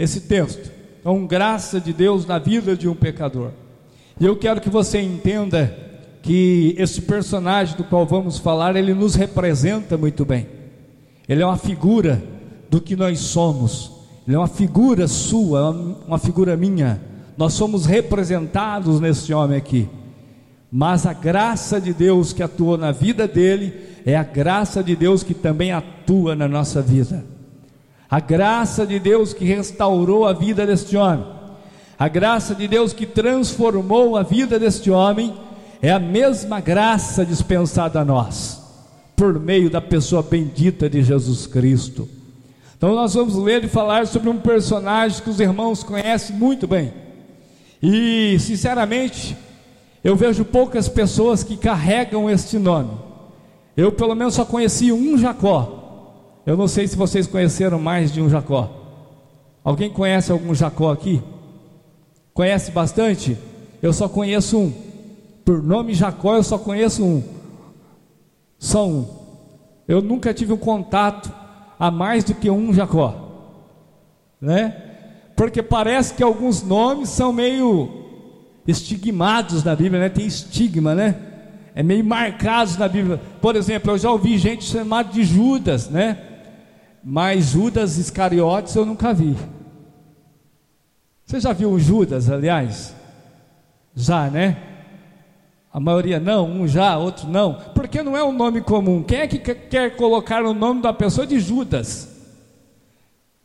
esse texto. Então, graça de Deus na vida de um pecador. E eu quero que você entenda que esse personagem do qual vamos falar, ele nos representa muito bem. Ele é uma figura do que nós somos. Ele é uma figura sua, uma figura minha. Nós somos representados nesse homem aqui. Mas a graça de Deus que atuou na vida dele é a graça de Deus que também atua na nossa vida. A graça de Deus que restaurou a vida deste homem. A graça de Deus que transformou a vida deste homem é a mesma graça dispensada a nós, por meio da pessoa bendita de Jesus Cristo. Então nós vamos ler e falar sobre um personagem que os irmãos conhecem muito bem. E, sinceramente, eu vejo poucas pessoas que carregam este nome. Eu, pelo menos, só conheci um Jacó. Eu não sei se vocês conheceram mais de um Jacó. Alguém conhece algum Jacó aqui? Conhece bastante? Eu só conheço um. Por nome Jacó, eu só conheço um. Só um. Eu nunca tive um contato a mais do que um Jacó, né? Porque parece que alguns nomes são meio estigmados na Bíblia, né? Tem estigma, né? É meio marcados na Bíblia. Por exemplo, eu já ouvi gente chamada de Judas, né? Mas Judas Iscariotes eu nunca vi. Você já viu Judas, aliás? Já, né? A maioria não, um já, outro não, porque não é um nome comum. Quem é que quer colocar o nome da pessoa de Judas?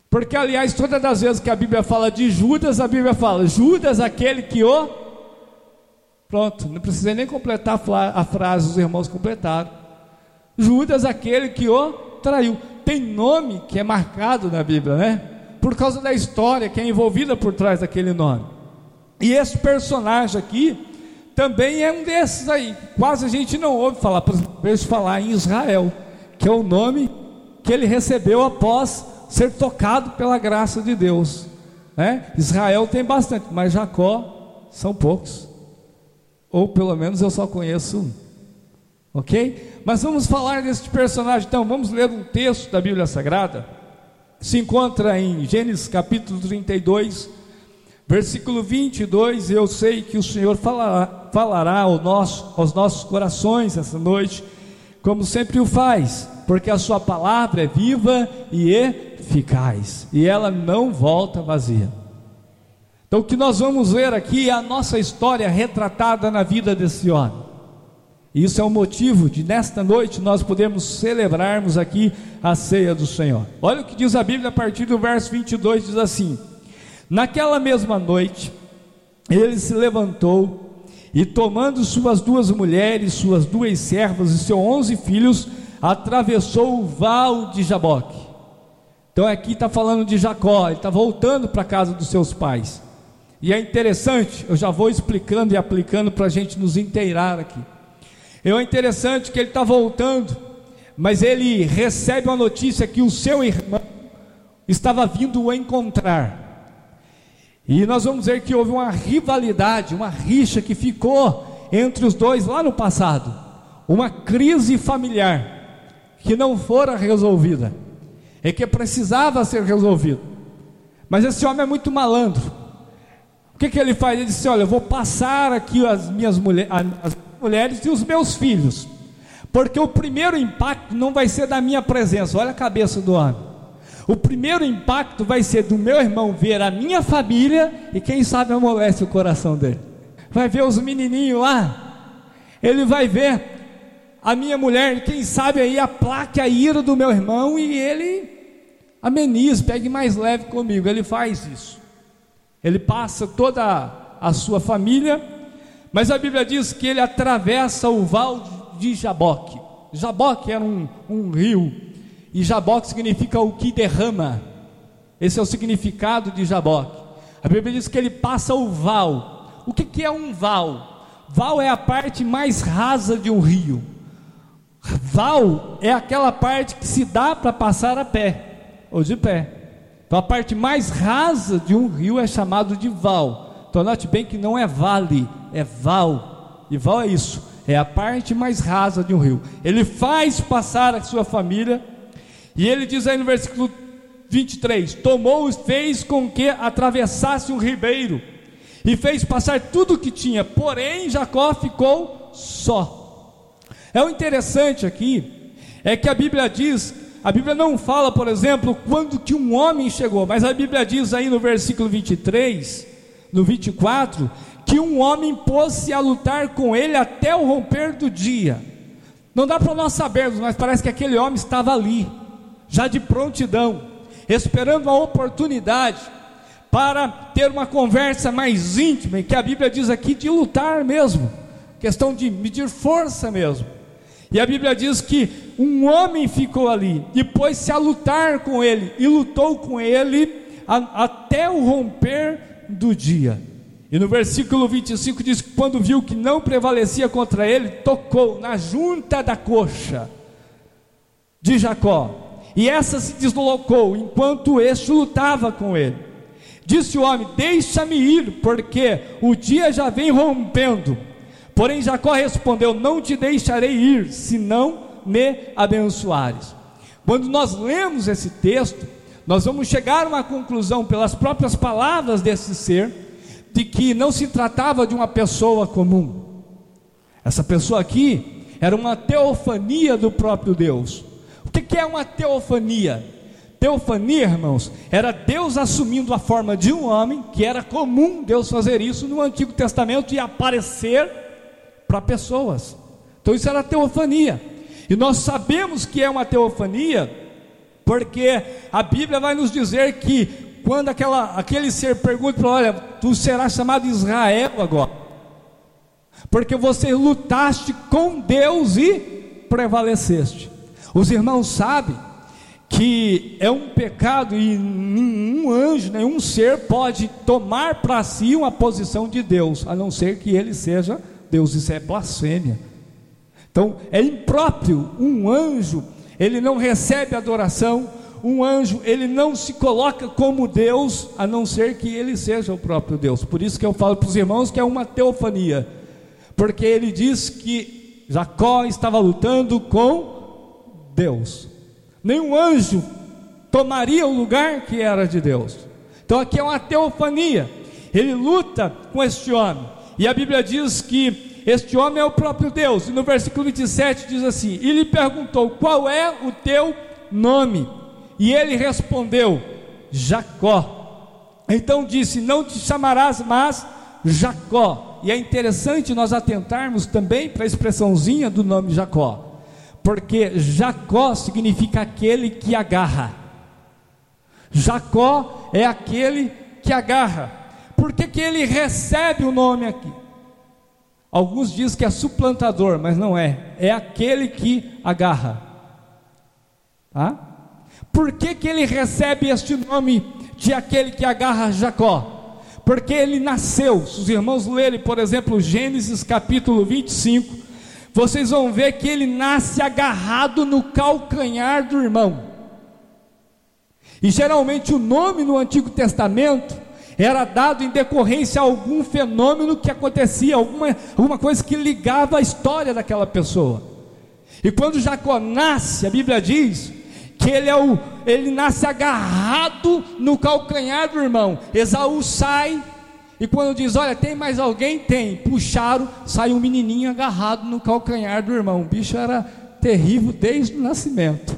Porque, aliás, todas as vezes que a Bíblia fala de Judas, a Bíblia fala: Judas, aquele que o. Pronto, não precisei nem completar a frase, os irmãos completaram. Judas, aquele que o traiu. Tem nome que é marcado na Bíblia, né? Por causa da história que é envolvida por trás daquele nome. E esse personagem aqui, também é um desses aí. Quase a gente não ouve falar, por exemplo, falar em Israel, que é o nome que ele recebeu após ser tocado pela graça de Deus. Né? Israel tem bastante, mas Jacó são poucos. Ou pelo menos eu só conheço um. Ok? Mas vamos falar desse personagem. Então, vamos ler um texto da Bíblia Sagrada. Se encontra em Gênesis capítulo 32, Versículo 22, eu sei que o Senhor falará, falará ao nosso, aos nossos corações essa noite, como sempre o faz, porque a sua palavra é viva e eficaz, e ela não volta vazia. Então o que nós vamos ver aqui é a nossa história retratada na vida desse homem. E isso é o motivo de nesta noite nós podemos celebrarmos aqui a ceia do Senhor. Olha o que diz a Bíblia a partir do verso 22, diz assim: Naquela mesma noite, ele se levantou e, tomando suas duas mulheres, suas duas servas e seus onze filhos, atravessou o val de Jaboque. Então aqui está falando de Jacó, ele está voltando para a casa dos seus pais. E é interessante, eu já vou explicando e aplicando para a gente nos inteirar aqui. É interessante que ele está voltando, mas ele recebe uma notícia que o seu irmão estava vindo o encontrar. E nós vamos ver que houve uma rivalidade, uma rixa que ficou entre os dois lá no passado, uma crise familiar que não fora resolvida e que precisava ser resolvida. Mas esse homem é muito malandro. O que, que ele faz? Ele disse: Olha, eu vou passar aqui as minhas mulher, as mulheres e os meus filhos, porque o primeiro impacto não vai ser da minha presença. Olha a cabeça do homem. O primeiro impacto vai ser do meu irmão ver a minha família e quem sabe amolece o coração dele. Vai ver os menininhos lá. Ele vai ver a minha mulher, quem sabe aí aplaque a ira do meu irmão e ele amenize, pegue mais leve comigo. Ele faz isso. Ele passa toda a sua família, mas a Bíblia diz que ele atravessa o val de Jaboque. Jaboque era um, um rio e Jaboque significa o que derrama. Esse é o significado de Jaboque. A Bíblia diz que ele passa o val. O que, que é um val? Val é a parte mais rasa de um rio. Val é aquela parte que se dá para passar a pé ou de pé. Então a parte mais rasa de um rio é chamado de val. Então note bem que não é vale, é val. E val é isso, é a parte mais rasa de um rio. Ele faz passar a sua família e ele diz aí no versículo 23: Tomou e fez com que atravessasse um ribeiro, e fez passar tudo o que tinha, porém Jacó ficou só. É o interessante aqui, é que a Bíblia diz, a Bíblia não fala, por exemplo, quando que um homem chegou, mas a Bíblia diz aí no versículo 23, no 24, que um homem pôs-se a lutar com ele até o romper do dia. Não dá para nós sabermos, mas parece que aquele homem estava ali, já de prontidão, esperando a oportunidade para ter uma conversa mais íntima, que a Bíblia diz aqui de lutar mesmo, questão de medir força mesmo. E a Bíblia diz que um homem ficou ali e pôs-se a lutar com ele, e lutou com ele a, até o romper do dia. E no versículo 25 diz quando viu que não prevalecia contra ele, tocou na junta da coxa de Jacó, e essa se deslocou enquanto este lutava com ele. Disse o homem: Deixa-me ir, porque o dia já vem rompendo. Porém, Jacó respondeu: Não te deixarei ir, se não me abençoares. Quando nós lemos esse texto, nós vamos chegar a uma conclusão pelas próprias palavras desse ser, de que não se tratava de uma pessoa comum. Essa pessoa aqui era uma teofania do próprio Deus. O que é uma teofania? Teofania, irmãos, era Deus assumindo a forma de um homem, que era comum Deus fazer isso no Antigo Testamento e aparecer para pessoas. Então isso era teofania. E nós sabemos que é uma teofania, porque a Bíblia vai nos dizer que quando aquela, aquele ser pergunta, olha, tu serás chamado Israel agora, porque você lutaste com Deus e prevaleceste. Os irmãos sabem que é um pecado e nenhum anjo, nenhum ser pode tomar para si uma posição de Deus, a não ser que ele seja Deus. Isso é blasfêmia. Então é impróprio um anjo, ele não recebe adoração, um anjo, ele não se coloca como Deus, a não ser que ele seja o próprio Deus. Por isso que eu falo para os irmãos que é uma teofania, porque ele diz que Jacó estava lutando com Deus nenhum anjo tomaria o lugar que era de Deus. Então aqui é uma teofania. Ele luta com este homem. E a Bíblia diz que este homem é o próprio Deus. E no versículo 27 diz assim: E lhe perguntou: Qual é o teu nome? E ele respondeu: Jacó. Então disse: Não te chamarás mais Jacó. E é interessante nós atentarmos também para a expressãozinha do nome Jacó porque Jacó significa aquele que agarra. Jacó é aquele que agarra. Por que, que ele recebe o nome aqui? Alguns dizem que é suplantador, mas não é. É aquele que agarra. Tá? Por que, que ele recebe este nome de aquele que agarra Jacó? Porque ele nasceu. Se os irmãos lerem, por exemplo, Gênesis capítulo 25, vocês vão ver que ele nasce agarrado no calcanhar do irmão. E geralmente o nome no Antigo Testamento era dado em decorrência a algum fenômeno que acontecia, alguma, alguma coisa que ligava a história daquela pessoa. E quando Jacó nasce, a Bíblia diz que ele, é o, ele nasce agarrado no calcanhar do irmão. Esaú sai e quando diz, olha, tem mais alguém? Tem. Puxaram, sai um menininho agarrado no calcanhar do irmão. O bicho era terrível desde o nascimento.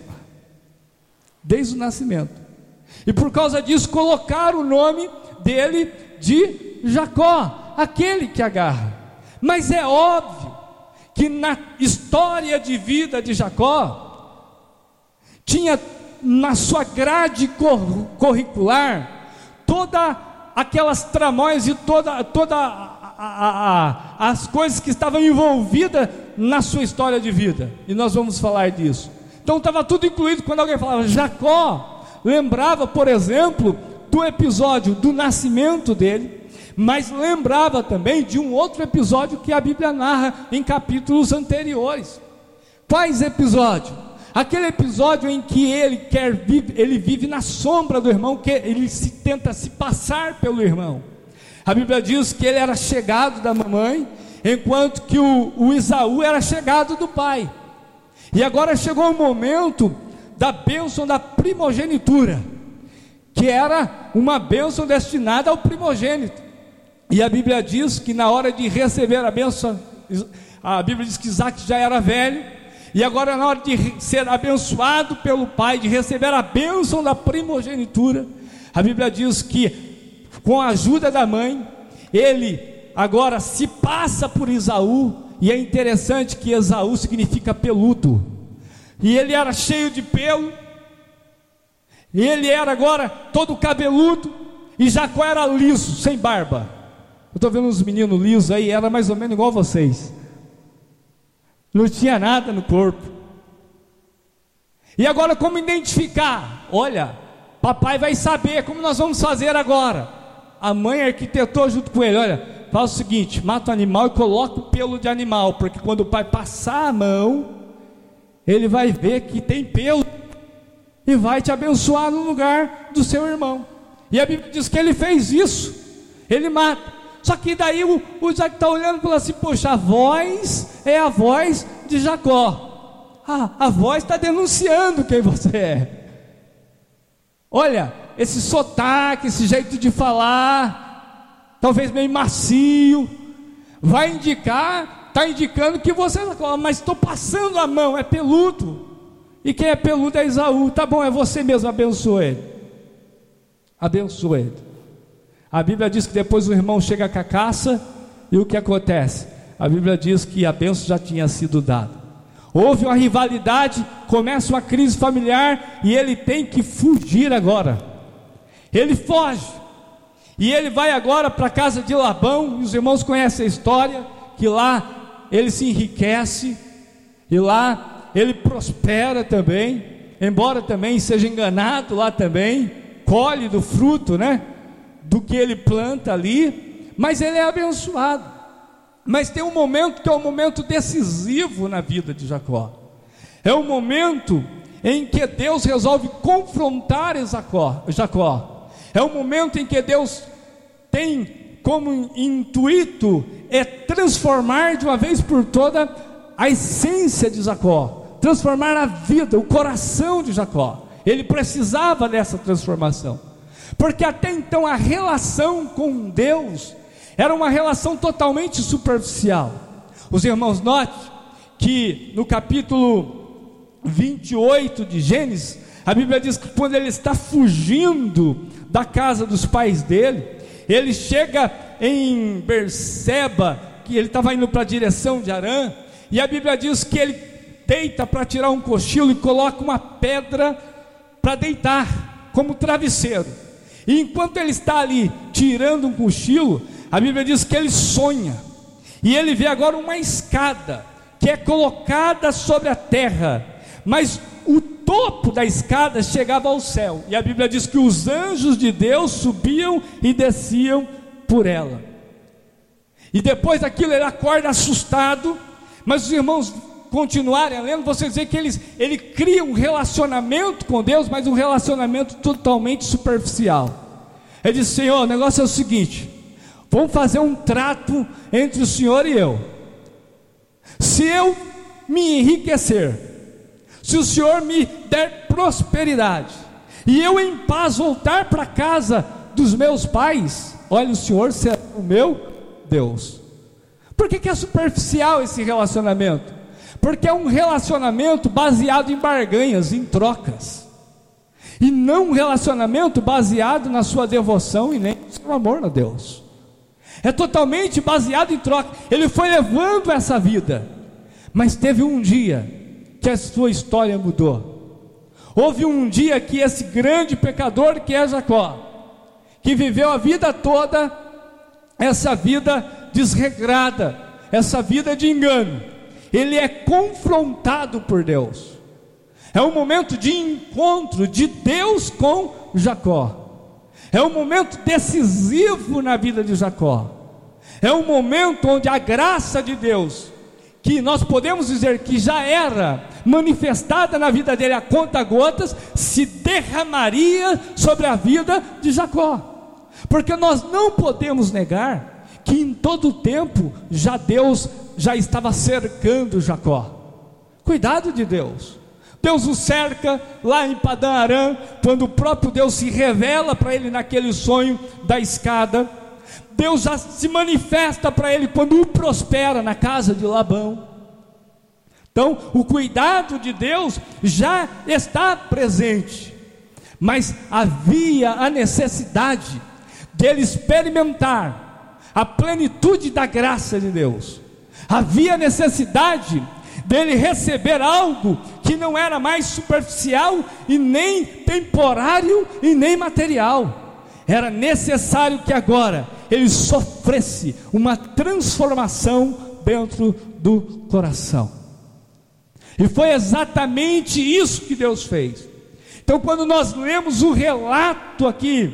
Desde o nascimento. E por causa disso colocaram o nome dele de Jacó, aquele que agarra. Mas é óbvio que na história de vida de Jacó tinha na sua grade curricular toda aquelas tramóias e toda, toda a, a, a, as coisas que estavam envolvidas na sua história de vida. E nós vamos falar disso. Então estava tudo incluído quando alguém falava Jacó, lembrava, por exemplo, do episódio do nascimento dele, mas lembrava também de um outro episódio que a Bíblia narra em capítulos anteriores. Quais episódios? Aquele episódio em que ele quer ele vive na sombra do irmão, que ele se tenta se passar pelo irmão. A Bíblia diz que ele era chegado da mamãe, enquanto que o, o Isaú era chegado do pai. E agora chegou o momento da bênção da primogenitura. Que era uma bênção destinada ao primogênito. E a Bíblia diz que na hora de receber a bênção, a Bíblia diz que Isaac já era velho, e agora na hora de ser abençoado pelo pai, de receber a bênção da primogenitura, a Bíblia diz que com a ajuda da mãe, ele agora se passa por Isaú, e é interessante que Esaú significa peludo, e ele era cheio de pelo, e ele era agora todo cabeludo, e Jacó era liso, sem barba. Eu estou vendo uns meninos lisos aí, era mais ou menos igual vocês. Não tinha nada no corpo. E agora, como identificar? Olha, papai vai saber como nós vamos fazer agora. A mãe arquitetou junto com ele: olha, faz o seguinte: mata o animal e coloca o pelo de animal, porque quando o pai passar a mão, ele vai ver que tem pelo e vai te abençoar no lugar do seu irmão. E a Bíblia diz que ele fez isso, ele mata. Só que daí o, o Isaac está olhando e fala assim: Poxa, a voz é a voz de Jacó. Ah, a voz está denunciando quem você é. Olha, esse sotaque, esse jeito de falar, talvez meio macio, vai indicar, está indicando que você é mas estou passando a mão, é peludo. E quem é peludo é Isaú. Tá bom, é você mesmo, abençoa ele. Abençoa ele. A Bíblia diz que depois o irmão chega com a caça e o que acontece? A Bíblia diz que a bênção já tinha sido dada. Houve uma rivalidade, começa uma crise familiar e ele tem que fugir agora. Ele foge. E ele vai agora para a casa de Labão, e os irmãos conhecem a história, que lá ele se enriquece, e lá ele prospera também, embora também seja enganado lá também, colhe do fruto, né? do que ele planta ali, mas ele é abençoado. Mas tem um momento que é um momento decisivo na vida de Jacó. É um momento em que Deus resolve confrontar Jacó. É um momento em que Deus tem como intuito é transformar de uma vez por toda a essência de Jacó, transformar a vida, o coração de Jacó. Ele precisava dessa transformação porque até então a relação com Deus era uma relação totalmente superficial. Os irmãos, note que no capítulo 28 de Gênesis, a Bíblia diz que quando ele está fugindo da casa dos pais dele, ele chega em Berseba, que ele estava indo para a direção de Arã, e a Bíblia diz que ele deita para tirar um cochilo e coloca uma pedra para deitar como travesseiro. E enquanto ele está ali tirando um cochilo, a Bíblia diz que ele sonha. E ele vê agora uma escada que é colocada sobre a terra, mas o topo da escada chegava ao céu. E a Bíblia diz que os anjos de Deus subiam e desciam por ela. E depois daquilo ele acorda assustado, mas os irmãos continuarem lendo, você vê que eles, ele cria um relacionamento com Deus, mas um relacionamento totalmente superficial. Ele diz: Senhor, o negócio é o seguinte: vamos fazer um trato entre o Senhor e eu. Se eu me enriquecer, se o Senhor me der prosperidade, e eu em paz voltar para casa dos meus pais, olha, o Senhor será o meu Deus. Por que, que é superficial esse relacionamento? Porque é um relacionamento baseado em barganhas, em trocas. E não um relacionamento baseado na sua devoção e nem no seu amor a Deus. É totalmente baseado em troca. Ele foi levando essa vida. Mas teve um dia que a sua história mudou. Houve um dia que esse grande pecador que é Jacó, que viveu a vida toda, essa vida desregrada, essa vida de engano, ele é confrontado por Deus. É um momento de encontro de Deus com Jacó. É um momento decisivo na vida de Jacó. É um momento onde a graça de Deus, que nós podemos dizer que já era manifestada na vida dele a conta gotas, se derramaria sobre a vida de Jacó. Porque nós não podemos negar que em todo o tempo já Deus já estava cercando Jacó. Cuidado de Deus. Deus o cerca lá em Padã Arã, quando o próprio Deus se revela para ele naquele sonho da escada. Deus já se manifesta para ele quando o prospera na casa de Labão. Então, o cuidado de Deus já está presente, mas havia a necessidade dele experimentar a plenitude da graça de Deus. Havia necessidade dele receber algo que não era mais superficial e nem temporário e nem material. Era necessário que agora ele sofresse uma transformação dentro do coração. E foi exatamente isso que Deus fez. Então, quando nós lemos o relato aqui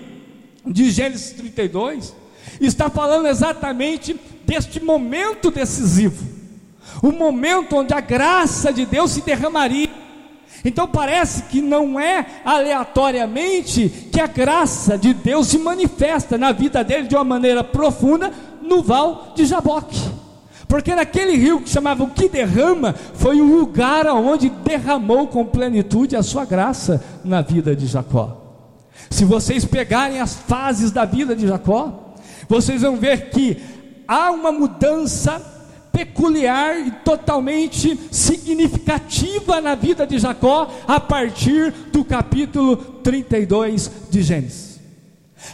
de Gênesis 32, está falando exatamente deste momento decisivo, o momento onde a graça de Deus se derramaria. Então parece que não é aleatoriamente que a graça de Deus se manifesta na vida dele de uma maneira profunda no val de Jaboque. Porque naquele rio que chamava o que derrama, foi o lugar onde derramou com plenitude a sua graça na vida de Jacó. Se vocês pegarem as fases da vida de Jacó, vocês vão ver que há uma mudança peculiar e totalmente significativa na vida de Jacó a partir do capítulo 32 de Gênesis.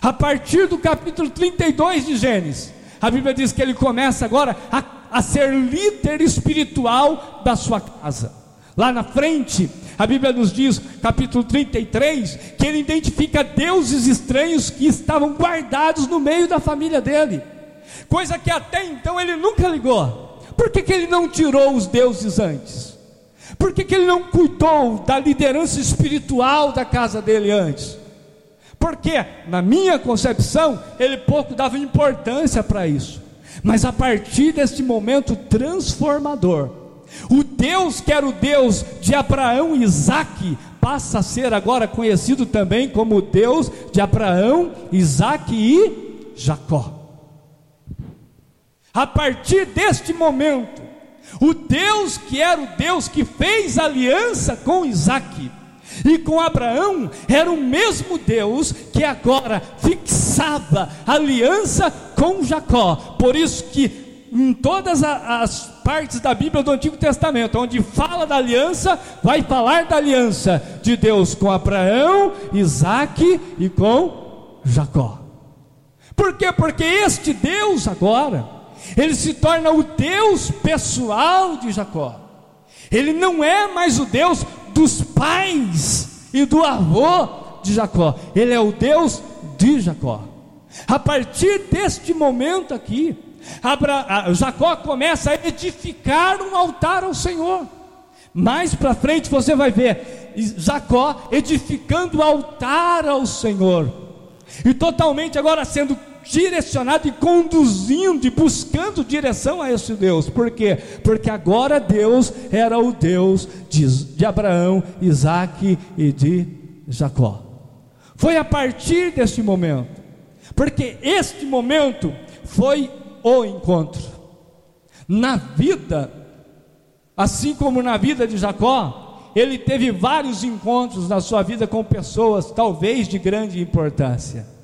A partir do capítulo 32 de Gênesis, a Bíblia diz que ele começa agora a, a ser líder espiritual da sua casa. Lá na frente, a Bíblia nos diz, capítulo 33, que ele identifica deuses estranhos que estavam guardados no meio da família dele, coisa que até então ele nunca ligou. Por que, que ele não tirou os deuses antes? Por que, que ele não cuidou da liderança espiritual da casa dele antes? Porque, na minha concepção, ele pouco dava importância para isso. Mas a partir deste momento transformador, o Deus que era o Deus de Abraão e Isaac, passa a ser agora conhecido também como o Deus de Abraão, Isaac e Jacó. A partir deste momento, o Deus que era o Deus que fez aliança com Isaac, e com Abraão era o mesmo Deus que agora fixava aliança com Jacó. Por isso que em todas as partes da Bíblia do Antigo Testamento, onde fala da aliança, vai falar da aliança de Deus com Abraão, Isaac e com Jacó. Por quê? Porque este Deus agora, ele se torna o Deus pessoal de Jacó. Ele não é mais o Deus dos pais e do avô de Jacó, ele é o Deus de Jacó. A partir deste momento aqui, Abra, Jacó começa a edificar um altar ao Senhor. Mais para frente você vai ver Jacó edificando altar ao Senhor, e totalmente agora sendo direcionado e conduzindo e buscando direção a esse Deus. Por quê? Porque agora Deus era o Deus de, de Abraão, Isaac e de Jacó. Foi a partir deste momento, porque este momento foi o encontro. Na vida, assim como na vida de Jacó, ele teve vários encontros na sua vida com pessoas, talvez de grande importância.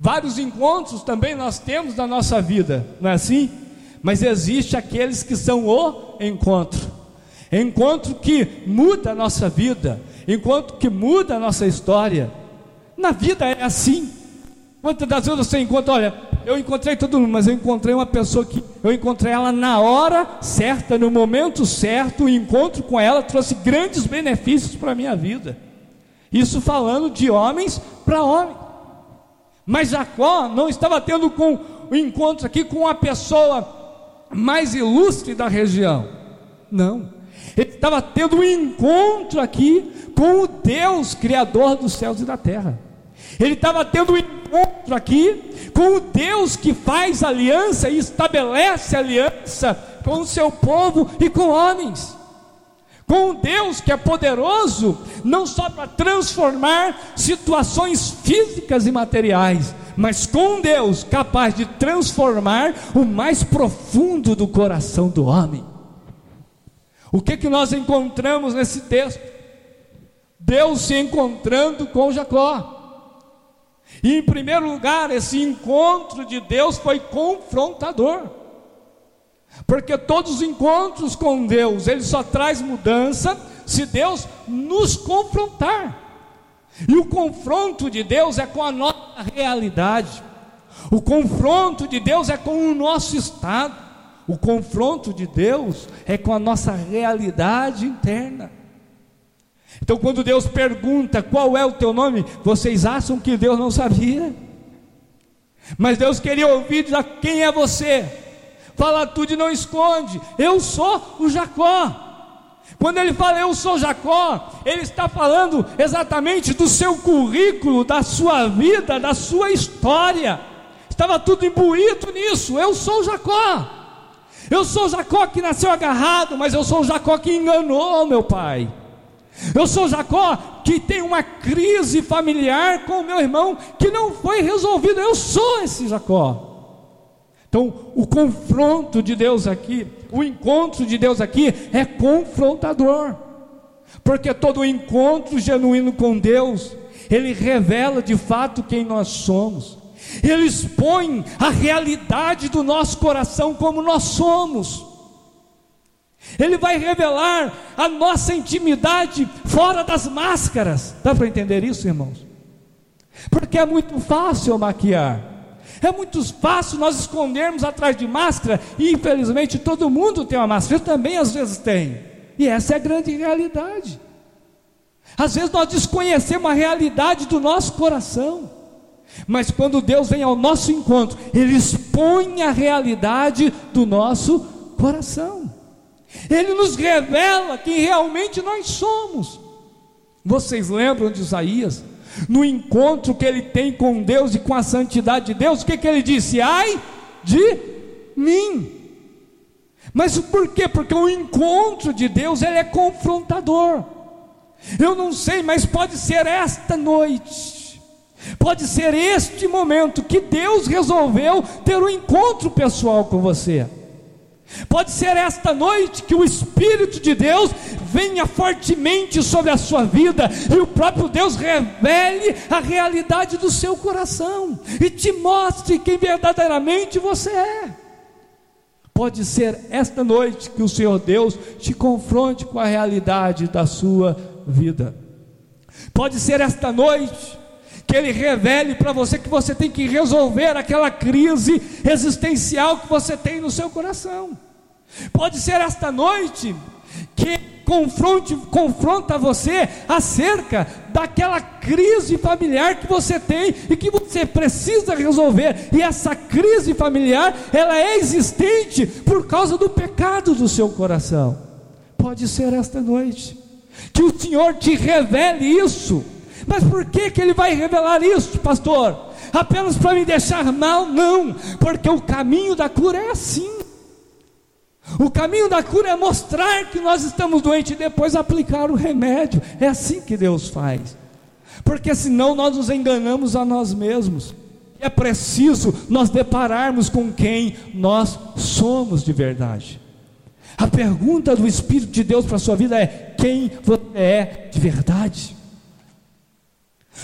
Vários encontros também nós temos na nossa vida, não é assim? Mas existe aqueles que são o encontro. Encontro que muda a nossa vida, encontro que muda a nossa história. Na vida é assim. Quantas das vezes você encontra, olha, eu encontrei todo mundo, mas eu encontrei uma pessoa que eu encontrei ela na hora certa, no momento certo, o encontro com ela trouxe grandes benefícios para a minha vida. Isso falando de homens para homens. Mas Jacó não estava tendo com o encontro aqui com a pessoa mais ilustre da região. Não. Ele estava tendo um encontro aqui com o Deus criador dos céus e da terra. Ele estava tendo um encontro aqui com o Deus que faz aliança e estabelece aliança com o seu povo e com homens com Deus que é poderoso, não só para transformar situações físicas e materiais, mas com Deus capaz de transformar o mais profundo do coração do homem. O que que nós encontramos nesse texto? Deus se encontrando com Jacó. E em primeiro lugar, esse encontro de Deus foi confrontador. Porque todos os encontros com Deus, ele só traz mudança se Deus nos confrontar. E o confronto de Deus é com a nossa realidade. O confronto de Deus é com o nosso estado. O confronto de Deus é com a nossa realidade interna. Então, quando Deus pergunta qual é o teu nome, vocês acham que Deus não sabia? Mas Deus queria ouvir quem é você. Fala tudo e não esconde. Eu sou o Jacó. Quando ele fala eu sou Jacó, ele está falando exatamente do seu currículo, da sua vida, da sua história. Estava tudo imbuído nisso. Eu sou Jacó. Eu sou Jacó que nasceu agarrado, mas eu sou Jacó que enganou meu pai. Eu sou Jacó que tem uma crise familiar com o meu irmão que não foi resolvida. Eu sou esse Jacó. Então, o confronto de Deus aqui, o encontro de Deus aqui é confrontador. Porque todo encontro genuíno com Deus, ele revela de fato quem nós somos. Ele expõe a realidade do nosso coração como nós somos. Ele vai revelar a nossa intimidade fora das máscaras. Dá para entender isso, irmãos? Porque é muito fácil maquiar. É muito fácil nós escondermos atrás de máscara, e infelizmente todo mundo tem uma máscara, eu também às vezes tenho, e essa é a grande realidade. Às vezes nós desconhecemos a realidade do nosso coração, mas quando Deus vem ao nosso encontro, Ele expõe a realidade do nosso coração. Ele nos revela quem realmente nós somos. Vocês lembram de Isaías? No encontro que ele tem com Deus e com a santidade de Deus, o que, que ele disse? Ai de mim. Mas por quê? Porque o encontro de Deus ele é confrontador. Eu não sei, mas pode ser esta noite, pode ser este momento que Deus resolveu ter um encontro pessoal com você. Pode ser esta noite que o Espírito de Deus venha fortemente sobre a sua vida e o próprio Deus revele a realidade do seu coração e te mostre quem verdadeiramente você é. Pode ser esta noite que o Senhor Deus te confronte com a realidade da sua vida. Pode ser esta noite que Ele revele para você que você tem que resolver aquela crise existencial que você tem no seu coração. Pode ser esta noite que confronte, confronta você acerca daquela crise familiar que você tem e que você precisa resolver. E essa crise familiar, ela é existente por causa do pecado do seu coração. Pode ser esta noite que o Senhor te revele isso mas por que, que ele vai revelar isso, pastor? Apenas para me deixar mal? Não, porque o caminho da cura é assim. O caminho da cura é mostrar que nós estamos doentes e depois aplicar o remédio. É assim que Deus faz. Porque senão nós nos enganamos a nós mesmos. É preciso nós depararmos com quem nós somos de verdade. A pergunta do Espírito de Deus para a sua vida é: quem você é de verdade?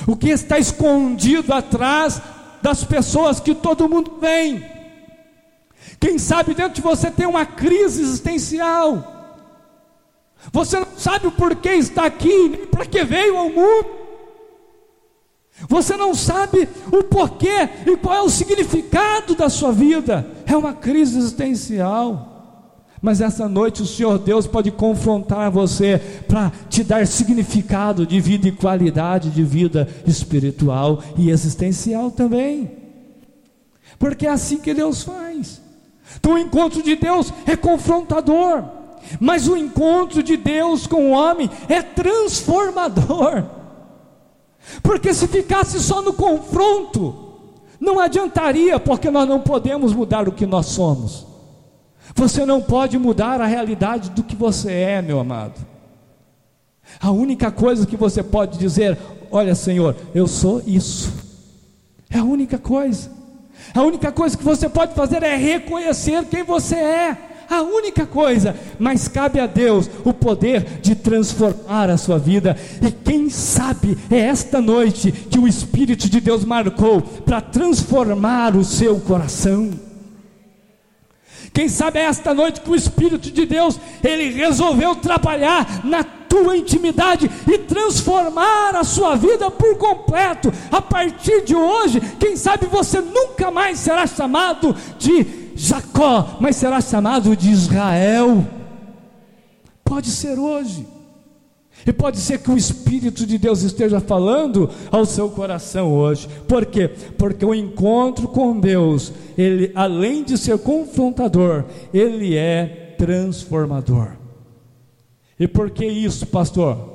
O que está escondido atrás das pessoas que todo mundo vem? Quem sabe dentro de você tem uma crise existencial. Você não sabe o porquê está aqui, nem para que veio ao mundo. Você não sabe o porquê e qual é o significado da sua vida. É uma crise existencial. Mas essa noite o Senhor Deus pode confrontar você para te dar significado de vida e qualidade de vida espiritual e existencial também. Porque é assim que Deus faz. Então o encontro de Deus é confrontador, mas o encontro de Deus com o homem é transformador. Porque se ficasse só no confronto, não adiantaria, porque nós não podemos mudar o que nós somos. Você não pode mudar a realidade do que você é, meu amado. A única coisa que você pode dizer: Olha, Senhor, eu sou isso. É a única coisa. A única coisa que você pode fazer é reconhecer quem você é. a única coisa, mas cabe a Deus o poder de transformar a sua vida. E quem sabe é esta noite que o Espírito de Deus marcou para transformar o seu coração. Quem sabe é esta noite que o Espírito de Deus, ele resolveu trabalhar na tua intimidade e transformar a sua vida por completo. A partir de hoje, quem sabe você nunca mais será chamado de Jacó, mas será chamado de Israel. Pode ser hoje. E pode ser que o Espírito de Deus esteja falando ao seu coração hoje. Por quê? Porque o encontro com Deus, ele além de ser confrontador, ele é transformador. E por que isso, pastor?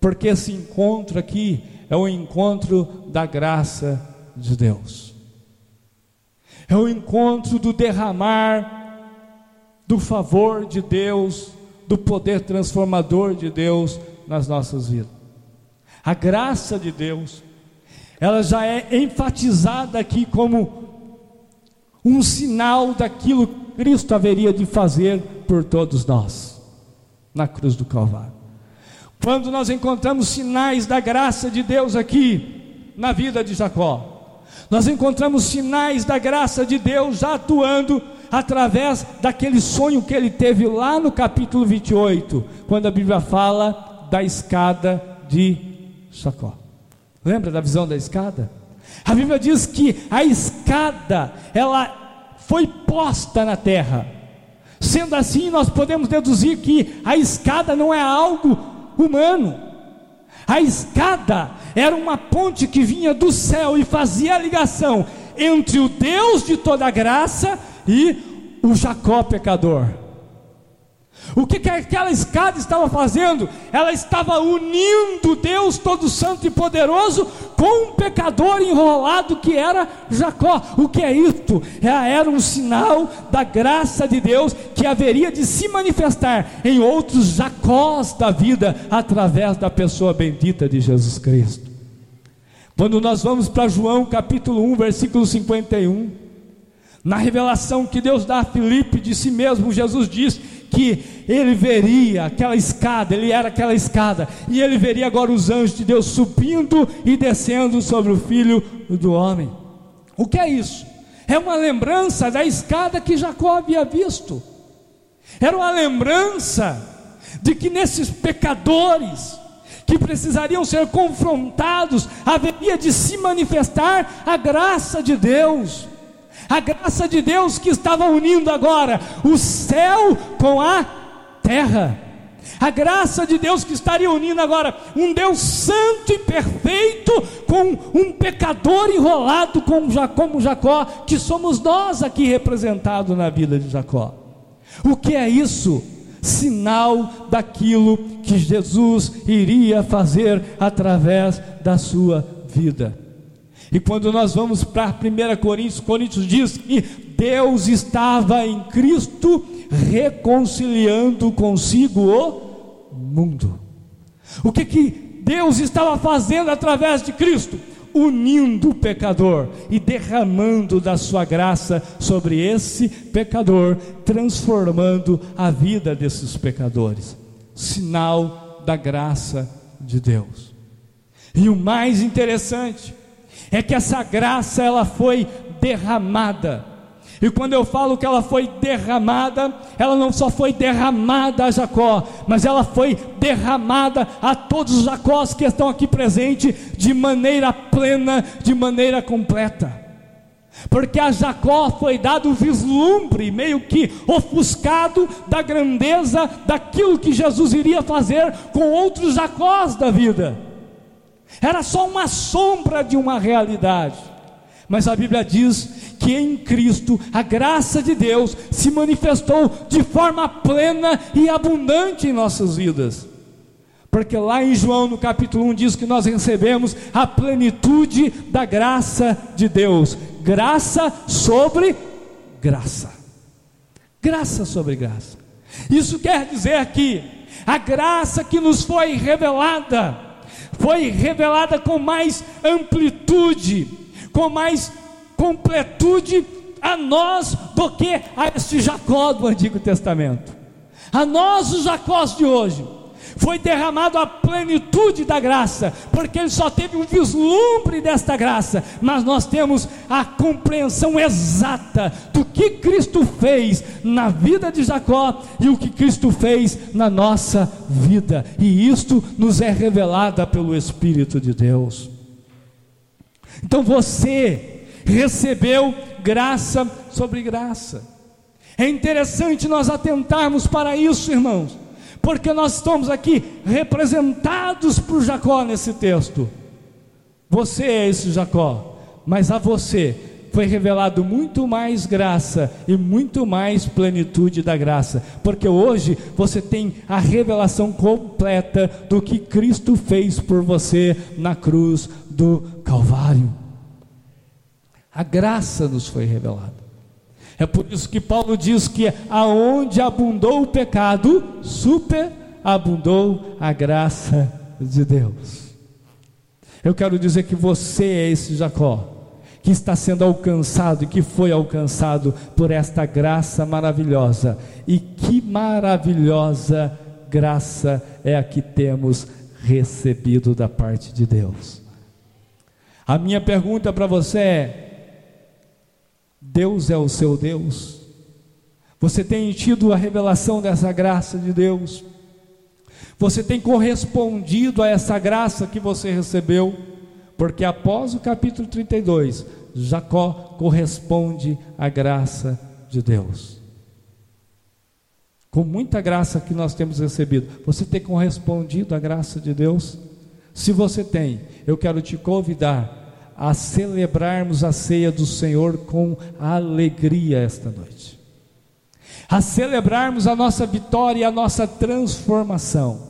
Porque esse encontro aqui é o encontro da graça de Deus é o encontro do derramar do favor de Deus, do poder transformador de Deus nas nossas vidas. A graça de Deus, ela já é enfatizada aqui como um sinal daquilo que Cristo haveria de fazer por todos nós, na cruz do Calvário. Quando nós encontramos sinais da graça de Deus aqui, na vida de Jacó, nós encontramos sinais da graça de Deus atuando através daquele sonho que ele teve lá no capítulo 28, quando a Bíblia fala da escada de Jacó. Lembra da visão da escada? A Bíblia diz que a escada, ela foi posta na terra. Sendo assim, nós podemos deduzir que a escada não é algo humano. A escada era uma ponte que vinha do céu e fazia a ligação entre o Deus de toda graça e o Jacó pecador. O que, que aquela escada estava fazendo? Ela estava unindo Deus Todo Santo e Poderoso com um pecador enrolado que era Jacó. O que é isto? É, era um sinal da graça de Deus que haveria de se manifestar em outros Jacós da vida através da pessoa bendita de Jesus Cristo. Quando nós vamos para João capítulo 1, versículo 51, na revelação que Deus dá a Filipe de si mesmo, Jesus diz que ele veria aquela escada, ele era aquela escada, e ele veria agora os anjos de Deus subindo e descendo sobre o filho do homem. O que é isso? É uma lembrança da escada que Jacó havia visto, era uma lembrança de que nesses pecadores, que precisariam ser confrontados, haveria de se manifestar a graça de Deus a graça de Deus que estava unindo agora o céu com a terra. A graça de Deus que estaria unindo agora um Deus santo e perfeito com um pecador enrolado como Jacó, que somos nós aqui representados na vida de Jacó. O que é isso? Sinal daquilo que Jesus iria fazer através da sua vida. E quando nós vamos para 1 Coríntios, Coríntios diz que Deus estava em Cristo reconciliando consigo o mundo. O que que Deus estava fazendo através de Cristo? Unindo o pecador e derramando da sua graça sobre esse pecador, transformando a vida desses pecadores. Sinal da graça de Deus. E o mais interessante é que essa graça ela foi derramada. E quando eu falo que ela foi derramada, ela não só foi derramada a Jacó, mas ela foi derramada a todos os Jacós que estão aqui presentes de maneira plena, de maneira completa. Porque a Jacó foi dado o vislumbre, meio que ofuscado, da grandeza daquilo que Jesus iria fazer com outros Jacós da vida era só uma sombra de uma realidade. Mas a Bíblia diz que em Cristo a graça de Deus se manifestou de forma plena e abundante em nossas vidas. Porque lá em João, no capítulo 1, diz que nós recebemos a plenitude da graça de Deus. Graça sobre graça. Graça sobre graça. Isso quer dizer que a graça que nos foi revelada, foi revelada com mais amplitude, com mais completude a nós do que a este Jacó do Antigo Testamento. A nós, os Jacós de hoje, foi derramado a plenitude da graça, porque ele só teve um vislumbre desta graça, mas nós temos a compreensão exata do que Cristo fez na vida de Jacó e o que Cristo fez na nossa vida, e isto nos é revelada pelo Espírito de Deus. Então você recebeu graça sobre graça. É interessante nós atentarmos para isso, irmãos porque nós estamos aqui representados por Jacó nesse texto. Você é esse Jacó, mas a você foi revelado muito mais graça e muito mais plenitude da graça, porque hoje você tem a revelação completa do que Cristo fez por você na cruz do Calvário. A graça nos foi revelada. É por isso que Paulo diz que aonde abundou o pecado, superabundou a graça de Deus. Eu quero dizer que você é esse Jacó que está sendo alcançado e que foi alcançado por esta graça maravilhosa. E que maravilhosa graça é a que temos recebido da parte de Deus. A minha pergunta para você é: Deus é o seu Deus. Você tem tido a revelação dessa graça de Deus. Você tem correspondido a essa graça que você recebeu, porque após o capítulo 32, Jacó corresponde à graça de Deus. Com muita graça que nós temos recebido, você tem correspondido à graça de Deus? Se você tem, eu quero te convidar a celebrarmos a ceia do Senhor com alegria esta noite, a celebrarmos a nossa vitória e a nossa transformação.